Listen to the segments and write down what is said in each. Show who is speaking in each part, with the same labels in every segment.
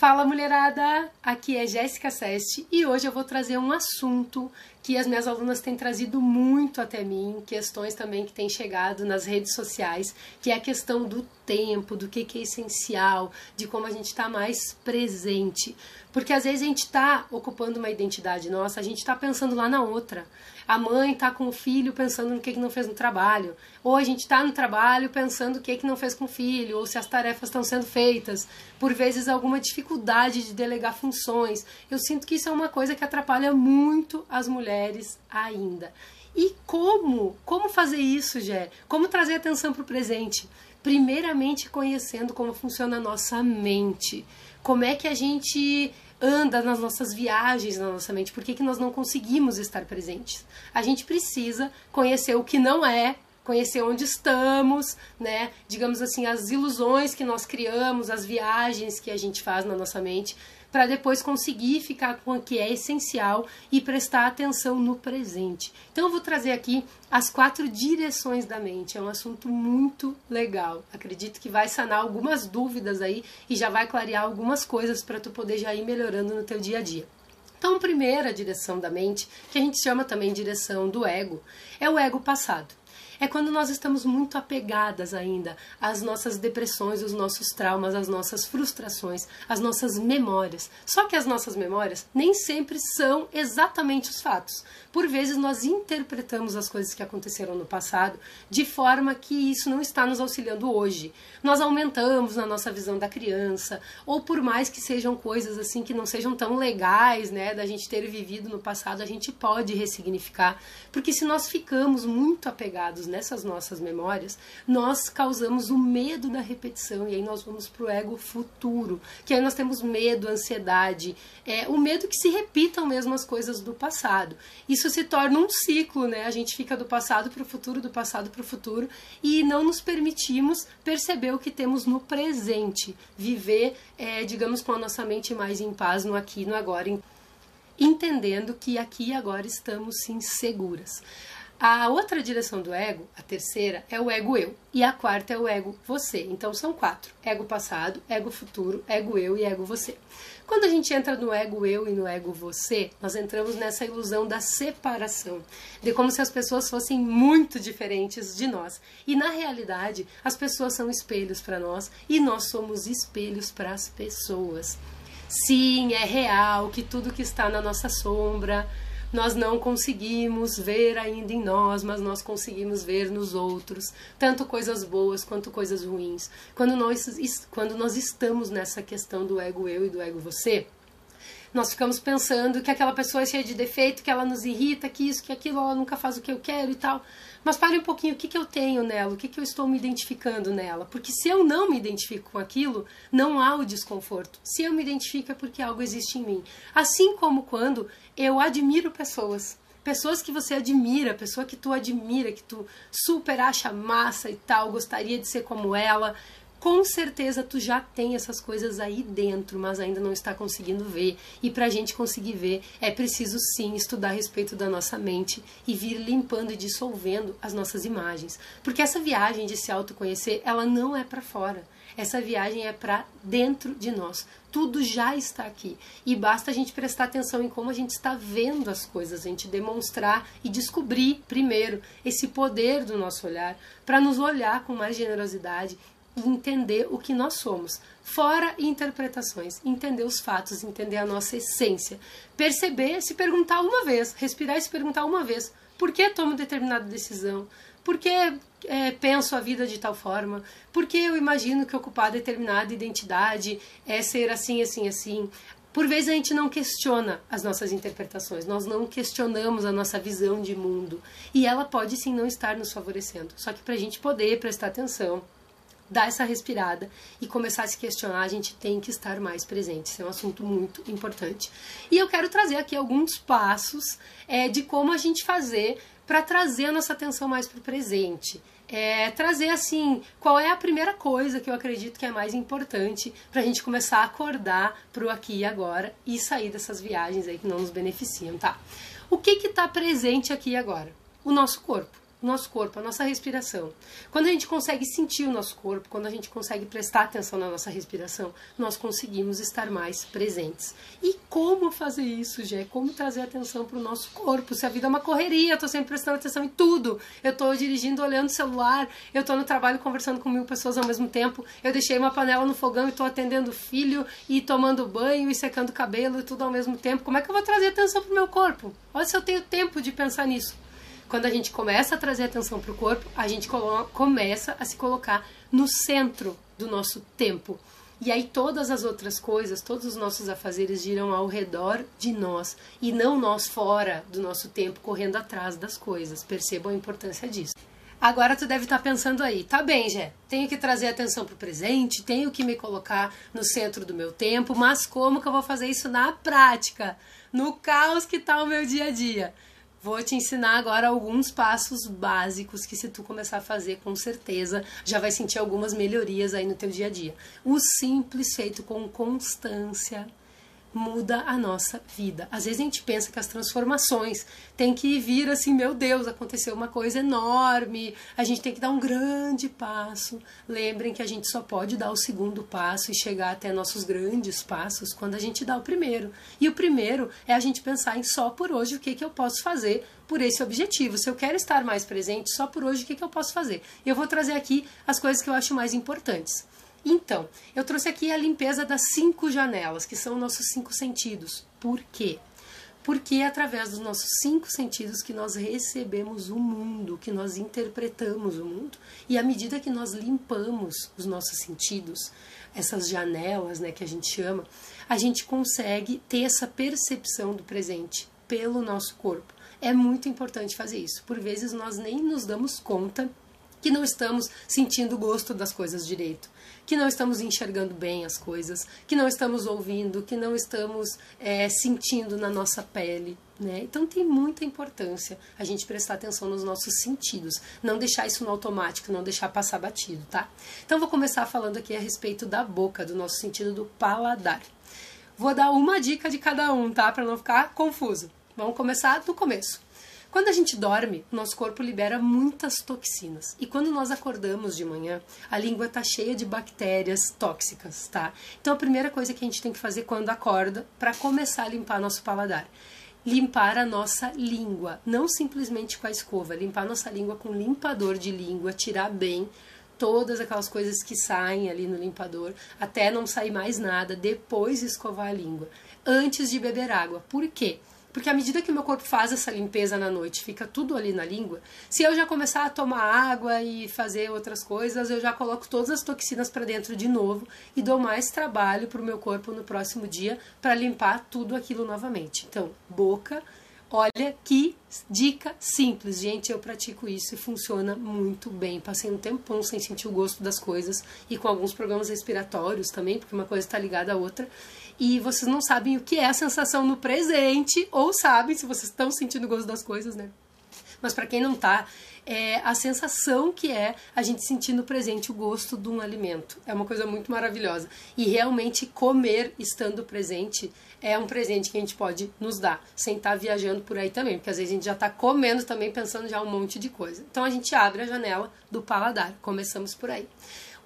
Speaker 1: Fala mulherada, aqui é Jéssica Seste e hoje eu vou trazer um assunto que as minhas alunas têm trazido muito até mim, questões também que têm chegado nas redes sociais, que é a questão do tempo, do que, que é essencial, de como a gente está mais presente. Porque às vezes a gente está ocupando uma identidade nossa, a gente está pensando lá na outra. A mãe está com o filho pensando no que, que não fez no trabalho. Ou a gente está no trabalho pensando o que, que não fez com o filho, ou se as tarefas estão sendo feitas. Por vezes alguma dificuldade de delegar funções. Eu sinto que isso é uma coisa que atrapalha muito as mulheres ainda. E como? Como fazer isso, Gé? Como trazer atenção para o presente? Primeiramente conhecendo como funciona a nossa mente. Como é que a gente anda nas nossas viagens na nossa mente? Por que, que nós não conseguimos estar presentes? A gente precisa conhecer o que não é, conhecer onde estamos, né? Digamos assim, as ilusões que nós criamos, as viagens que a gente faz na nossa mente, para depois conseguir ficar com o que é essencial e prestar atenção no presente. Então eu vou trazer aqui as quatro direções da mente. É um assunto muito legal. Acredito que vai sanar algumas dúvidas aí e já vai clarear algumas coisas para tu poder já ir melhorando no teu dia a dia. Então, a primeira direção da mente, que a gente chama também direção do ego, é o ego passado é quando nós estamos muito apegadas ainda às nossas depressões, os nossos traumas, as nossas frustrações, as nossas memórias. Só que as nossas memórias nem sempre são exatamente os fatos. Por vezes nós interpretamos as coisas que aconteceram no passado de forma que isso não está nos auxiliando hoje. Nós aumentamos na nossa visão da criança, ou por mais que sejam coisas assim que não sejam tão legais, né, da gente ter vivido no passado, a gente pode ressignificar, porque se nós ficamos muito apegados nessas nossas memórias, nós causamos o medo da repetição e aí nós vamos para o ego futuro, que aí nós temos medo, ansiedade, é, o medo que se repitam mesmo as coisas do passado. Isso se torna um ciclo, né? A gente fica do passado para o futuro, do passado para o futuro e não nos permitimos perceber o que temos no presente, viver, é, digamos, com a nossa mente mais em paz no aqui, no agora entendendo que aqui e agora estamos sim seguras. A outra direção do ego, a terceira, é o ego eu. E a quarta é o ego você. Então são quatro: ego passado, ego futuro, ego eu e ego você. Quando a gente entra no ego eu e no ego você, nós entramos nessa ilusão da separação, de como se as pessoas fossem muito diferentes de nós. E na realidade, as pessoas são espelhos para nós e nós somos espelhos para as pessoas. Sim, é real que tudo que está na nossa sombra, nós não conseguimos ver ainda em nós, mas nós conseguimos ver nos outros, tanto coisas boas quanto coisas ruins. Quando nós, quando nós estamos nessa questão do ego eu e do ego você, nós ficamos pensando que aquela pessoa é cheia de defeito, que ela nos irrita, que isso, que aquilo, ela nunca faz o que eu quero e tal. Mas pare um pouquinho, o que, que eu tenho nela? O que, que eu estou me identificando nela? Porque se eu não me identifico com aquilo, não há o desconforto. Se eu me identifico é porque algo existe em mim. Assim como quando eu admiro pessoas. Pessoas que você admira, pessoa que tu admira, que tu super acha massa e tal, gostaria de ser como ela, com certeza tu já tem essas coisas aí dentro, mas ainda não está conseguindo ver. E para a gente conseguir ver, é preciso sim estudar a respeito da nossa mente e vir limpando e dissolvendo as nossas imagens. Porque essa viagem de se autoconhecer, ela não é para fora. Essa viagem é para dentro de nós. Tudo já está aqui. E basta a gente prestar atenção em como a gente está vendo as coisas, a gente demonstrar e descobrir primeiro esse poder do nosso olhar, para nos olhar com mais generosidade entender o que nós somos, fora interpretações, entender os fatos, entender a nossa essência, perceber, se perguntar uma vez, respirar e se perguntar uma vez, por que tomo determinada decisão? Por que é, penso a vida de tal forma? Por que eu imagino que ocupar determinada identidade é ser assim, assim, assim? Por vezes a gente não questiona as nossas interpretações, nós não questionamos a nossa visão de mundo. E ela pode sim não estar nos favorecendo. Só que para a gente poder prestar atenção, dar essa respirada e começar a se questionar, a gente tem que estar mais presente. Isso é um assunto muito importante. E eu quero trazer aqui alguns passos é, de como a gente fazer para trazer a nossa atenção mais para o presente. É, trazer assim, qual é a primeira coisa que eu acredito que é mais importante para a gente começar a acordar para o aqui e agora e sair dessas viagens aí que não nos beneficiam, tá? O que está presente aqui agora? O nosso corpo o nosso corpo, a nossa respiração. Quando a gente consegue sentir o nosso corpo, quando a gente consegue prestar atenção na nossa respiração, nós conseguimos estar mais presentes. E como fazer isso, Gé? Como trazer atenção para o nosso corpo? Se a vida é uma correria, eu estou sempre prestando atenção em tudo. Eu estou dirigindo, olhando o celular, eu estou no trabalho conversando com mil pessoas ao mesmo tempo, eu deixei uma panela no fogão e estou atendendo o filho e tomando banho e secando o cabelo e tudo ao mesmo tempo. Como é que eu vou trazer atenção para o meu corpo? Olha se eu tenho tempo de pensar nisso. Quando a gente começa a trazer atenção para o corpo, a gente começa a se colocar no centro do nosso tempo. E aí todas as outras coisas, todos os nossos afazeres giram ao redor de nós e não nós fora do nosso tempo correndo atrás das coisas. Percebam a importância disso. Agora tu deve estar tá pensando aí, tá bem, Jé, tenho que trazer atenção para o presente, tenho que me colocar no centro do meu tempo, mas como que eu vou fazer isso na prática? No caos que está o meu dia a dia? Vou te ensinar agora alguns passos básicos que se tu começar a fazer, com certeza já vai sentir algumas melhorias aí no teu dia a dia. O simples feito com constância muda a nossa vida. Às vezes a gente pensa que as transformações têm que vir assim, meu Deus, aconteceu uma coisa enorme, a gente tem que dar um grande passo. Lembrem que a gente só pode dar o segundo passo e chegar até nossos grandes passos quando a gente dá o primeiro. E o primeiro é a gente pensar em só por hoje o que, que eu posso fazer por esse objetivo. Se eu quero estar mais presente, só por hoje o que, que eu posso fazer? Eu vou trazer aqui as coisas que eu acho mais importantes. Então, eu trouxe aqui a limpeza das cinco janelas, que são nossos cinco sentidos. Por quê? Porque é através dos nossos cinco sentidos que nós recebemos o mundo, que nós interpretamos o mundo. E à medida que nós limpamos os nossos sentidos, essas janelas né, que a gente chama, a gente consegue ter essa percepção do presente pelo nosso corpo. É muito importante fazer isso. Por vezes nós nem nos damos conta que não estamos sentindo o gosto das coisas direito, que não estamos enxergando bem as coisas, que não estamos ouvindo, que não estamos é, sentindo na nossa pele. Né? Então tem muita importância a gente prestar atenção nos nossos sentidos, não deixar isso no automático, não deixar passar batido, tá? Então vou começar falando aqui a respeito da boca, do nosso sentido do paladar. Vou dar uma dica de cada um, tá? Para não ficar confuso. Vamos começar do começo. Quando a gente dorme, nosso corpo libera muitas toxinas. E quando nós acordamos de manhã, a língua está cheia de bactérias tóxicas, tá? Então a primeira coisa que a gente tem que fazer quando acorda, para começar a limpar nosso paladar, limpar a nossa língua, não simplesmente com a escova, limpar nossa língua com limpador de língua, tirar bem todas aquelas coisas que saem ali no limpador, até não sair mais nada, depois escovar a língua, antes de beber água. Por quê? Porque à medida que o meu corpo faz essa limpeza na noite, fica tudo ali na língua, se eu já começar a tomar água e fazer outras coisas, eu já coloco todas as toxinas para dentro de novo e dou mais trabalho para o meu corpo no próximo dia para limpar tudo aquilo novamente. Então, boca, Olha que dica simples, gente. Eu pratico isso e funciona muito bem. Passei um tempão sem sentir o gosto das coisas e com alguns problemas respiratórios também, porque uma coisa está ligada à outra e vocês não sabem o que é a sensação no presente, ou sabem se vocês estão sentindo o gosto das coisas, né? Mas para quem não tá, é a sensação que é a gente sentir no presente o gosto de um alimento. É uma coisa muito maravilhosa. E realmente comer estando presente é um presente que a gente pode nos dar, sem estar tá viajando por aí também, porque às vezes a gente já está comendo também, pensando já um monte de coisa. Então a gente abre a janela do paladar, começamos por aí.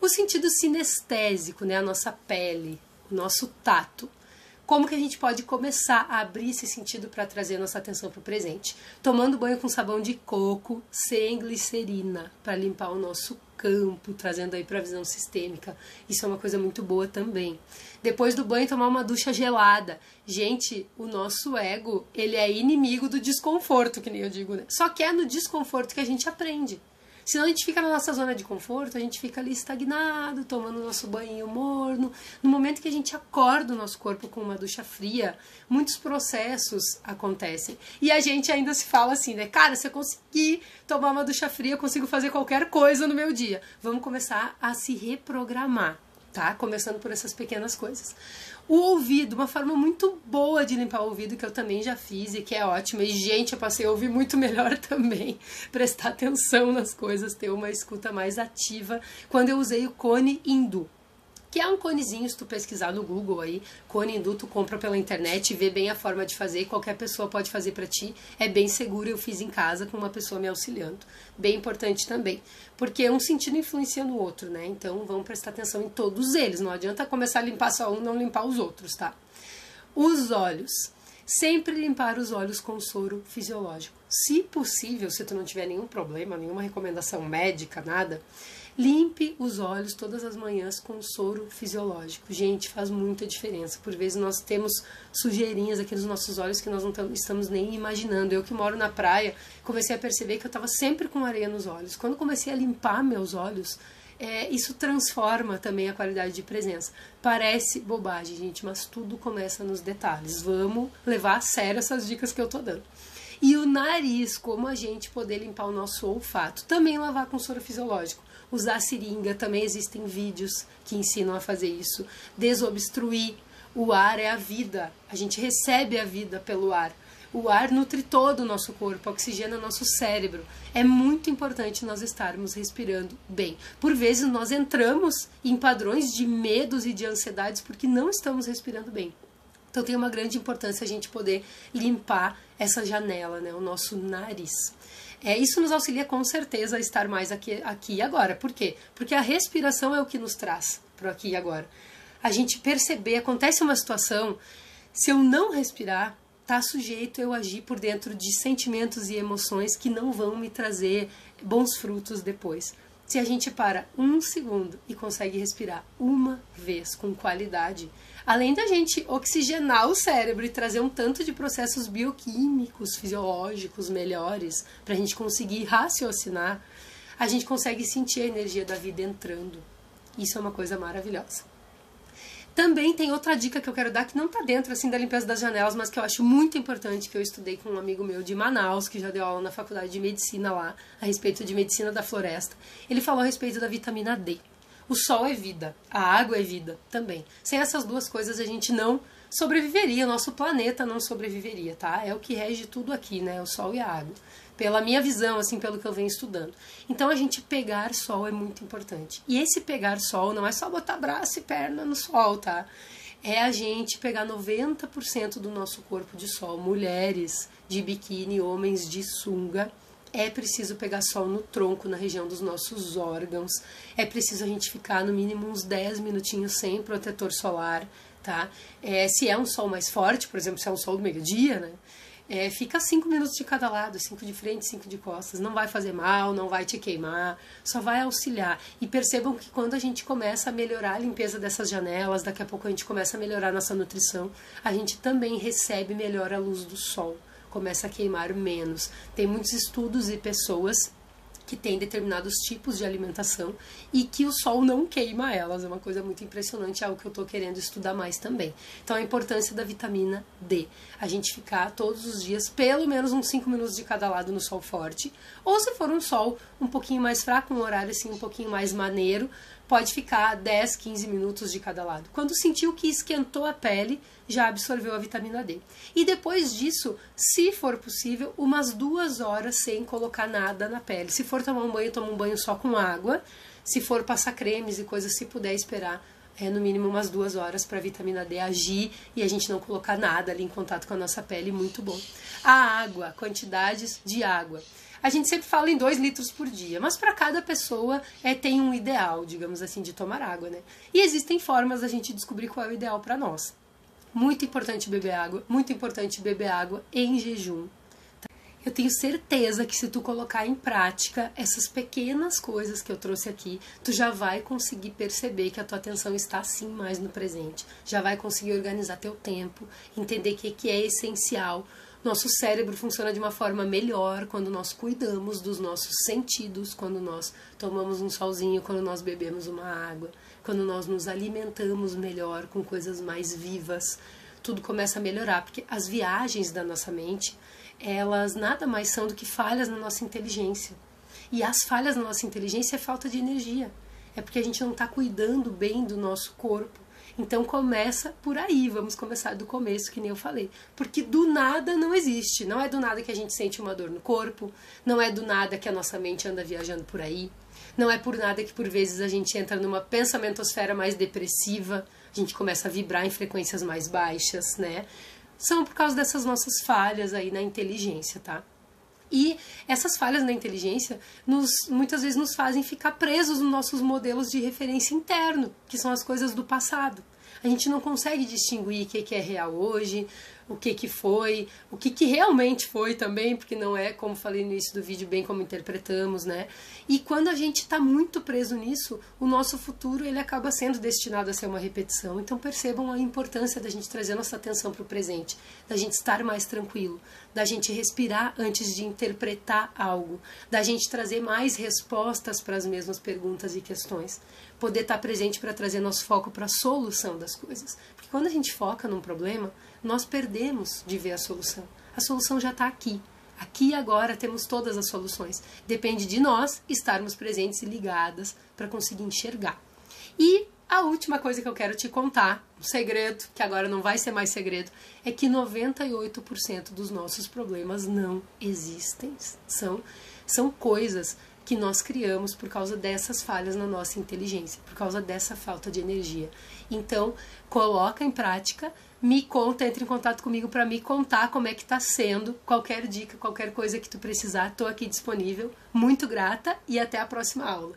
Speaker 1: O sentido sinestésico, né, a nossa pele, nosso tato. Como que a gente pode começar a abrir esse sentido para trazer nossa atenção para o presente? Tomando banho com sabão de coco sem glicerina para limpar o nosso campo, trazendo aí para a visão sistêmica. Isso é uma coisa muito boa também. Depois do banho tomar uma ducha gelada. Gente, o nosso ego, ele é inimigo do desconforto, que nem eu digo, né? Só que é no desconforto que a gente aprende. Senão a gente fica na nossa zona de conforto, a gente fica ali estagnado, tomando nosso banho morno. No momento que a gente acorda o nosso corpo com uma ducha fria, muitos processos acontecem. E a gente ainda se fala assim, né? Cara, se eu conseguir tomar uma ducha fria, eu consigo fazer qualquer coisa no meu dia. Vamos começar a se reprogramar tá? Começando por essas pequenas coisas. O ouvido, uma forma muito boa de limpar o ouvido, que eu também já fiz e que é ótima. E, gente, eu passei a ouvir muito melhor também. Prestar atenção nas coisas, ter uma escuta mais ativa. Quando eu usei o cone hindu. Que é um conezinho, se tu pesquisar no Google aí, cone induto, compra pela internet, vê bem a forma de fazer, qualquer pessoa pode fazer para ti, é bem seguro, eu fiz em casa com uma pessoa me auxiliando. Bem importante também, porque um sentido influencia no outro, né? Então vamos prestar atenção em todos eles, não adianta começar a limpar só um, não limpar os outros, tá? Os olhos. Sempre limpar os olhos com soro fisiológico. Se possível, se tu não tiver nenhum problema, nenhuma recomendação médica, nada, limpe os olhos todas as manhãs com soro fisiológico. Gente, faz muita diferença. Por vezes nós temos sujeirinhas aqui nos nossos olhos que nós não estamos nem imaginando. Eu que moro na praia, comecei a perceber que eu estava sempre com areia nos olhos. Quando comecei a limpar meus olhos, é, isso transforma também a qualidade de presença. Parece bobagem, gente, mas tudo começa nos detalhes. Vamos levar a sério essas dicas que eu tô dando. E o nariz, como a gente poder limpar o nosso olfato. Também lavar com soro fisiológico. Usar seringa, também existem vídeos que ensinam a fazer isso. Desobstruir. O ar é a vida. A gente recebe a vida pelo ar. O ar nutre todo o nosso corpo, oxigena nosso cérebro. É muito importante nós estarmos respirando bem. Por vezes nós entramos em padrões de medos e de ansiedades porque não estamos respirando bem. Então tem uma grande importância a gente poder limpar essa janela, né, o nosso nariz. É, isso nos auxilia com certeza a estar mais aqui, aqui e agora. Por quê? Porque a respiração é o que nos traz para aqui e agora. A gente perceber, acontece uma situação, se eu não respirar, está sujeito eu agir por dentro de sentimentos e emoções que não vão me trazer bons frutos depois. Se a gente para um segundo e consegue respirar uma vez com qualidade, além da gente oxigenar o cérebro e trazer um tanto de processos bioquímicos, fisiológicos melhores, para a gente conseguir raciocinar, a gente consegue sentir a energia da vida entrando. Isso é uma coisa maravilhosa. Também tem outra dica que eu quero dar que não está dentro assim da limpeza das janelas, mas que eu acho muito importante, que eu estudei com um amigo meu de Manaus, que já deu aula na faculdade de medicina lá, a respeito de medicina da floresta. Ele falou a respeito da vitamina D. O sol é vida, a água é vida também. Sem essas duas coisas a gente não sobreviveria, o nosso planeta não sobreviveria, tá? É o que rege tudo aqui, né? O sol e a água pela minha visão, assim, pelo que eu venho estudando. Então a gente pegar sol é muito importante. E esse pegar sol não é só botar braço e perna no sol, tá? É a gente pegar 90% do nosso corpo de sol, mulheres de biquíni, homens de sunga. É preciso pegar sol no tronco, na região dos nossos órgãos. É preciso a gente ficar no mínimo uns 10 minutinhos sem protetor solar, tá? É, se é um sol mais forte, por exemplo, se é um sol do meio-dia, né? É, fica cinco minutos de cada lado, cinco de frente, cinco de costas. Não vai fazer mal, não vai te queimar, só vai auxiliar. E percebam que quando a gente começa a melhorar a limpeza dessas janelas, daqui a pouco a gente começa a melhorar nossa nutrição, a gente também recebe melhor a luz do sol, começa a queimar menos. Tem muitos estudos e pessoas que têm determinados tipos de alimentação e que o sol não queima elas. É uma coisa muito impressionante, é algo que eu estou querendo estudar mais também. Então, a importância da vitamina D. A gente ficar todos os dias, pelo menos uns 5 minutos de cada lado no sol forte, ou se for um sol um pouquinho mais fraco, um horário assim um pouquinho mais maneiro, pode ficar 10, 15 minutos de cada lado. Quando sentiu que esquentou a pele, já absorveu a vitamina D. E depois disso, se for possível, umas duas horas sem colocar nada na pele. Se for tomar um banho, toma um banho só com água. Se for passar cremes e coisas, se puder esperar é, no mínimo umas duas horas para a vitamina D agir e a gente não colocar nada ali em contato com a nossa pele, muito bom. A água, quantidades de água. A gente sempre fala em 2 litros por dia, mas para cada pessoa é, tem um ideal, digamos assim, de tomar água, né? E existem formas da gente descobrir qual é o ideal para nós. Muito importante beber água, muito importante beber água em jejum. Eu tenho certeza que se tu colocar em prática essas pequenas coisas que eu trouxe aqui, tu já vai conseguir perceber que a tua atenção está assim mais no presente. Já vai conseguir organizar teu tempo, entender o que, que é essencial. Nosso cérebro funciona de uma forma melhor quando nós cuidamos dos nossos sentidos, quando nós tomamos um solzinho, quando nós bebemos uma água, quando nós nos alimentamos melhor com coisas mais vivas. Tudo começa a melhorar, porque as viagens da nossa mente, elas nada mais são do que falhas na nossa inteligência. E as falhas na nossa inteligência é falta de energia. É porque a gente não está cuidando bem do nosso corpo, então começa por aí, vamos começar do começo, que nem eu falei. Porque do nada não existe. Não é do nada que a gente sente uma dor no corpo, não é do nada que a nossa mente anda viajando por aí. Não é por nada que por vezes a gente entra numa pensamentosfera mais depressiva, a gente começa a vibrar em frequências mais baixas, né? São por causa dessas nossas falhas aí na inteligência, tá? E essas falhas na inteligência nos, muitas vezes nos fazem ficar presos nos nossos modelos de referência interno, que são as coisas do passado. A gente não consegue distinguir o que é real hoje, o que, que foi, o que, que realmente foi também, porque não é, como falei no início do vídeo, bem como interpretamos, né? E quando a gente está muito preso nisso, o nosso futuro ele acaba sendo destinado a ser uma repetição. Então percebam a importância da gente trazer nossa atenção para o presente, da gente estar mais tranquilo, da gente respirar antes de interpretar algo, da gente trazer mais respostas para as mesmas perguntas e questões, poder estar tá presente para trazer nosso foco para a solução das coisas. Porque quando a gente foca num problema, nós perdemos de ver a solução. A solução já está aqui. Aqui e agora temos todas as soluções. Depende de nós estarmos presentes e ligadas para conseguir enxergar. E a última coisa que eu quero te contar, um segredo, que agora não vai ser mais segredo, é que 98% dos nossos problemas não existem. São, são coisas que nós criamos por causa dessas falhas na nossa inteligência, por causa dessa falta de energia. Então, coloca em prática, me conta, entre em contato comigo para me contar como é que está sendo. Qualquer dica, qualquer coisa que tu precisar, estou aqui disponível. Muito grata e até a próxima aula.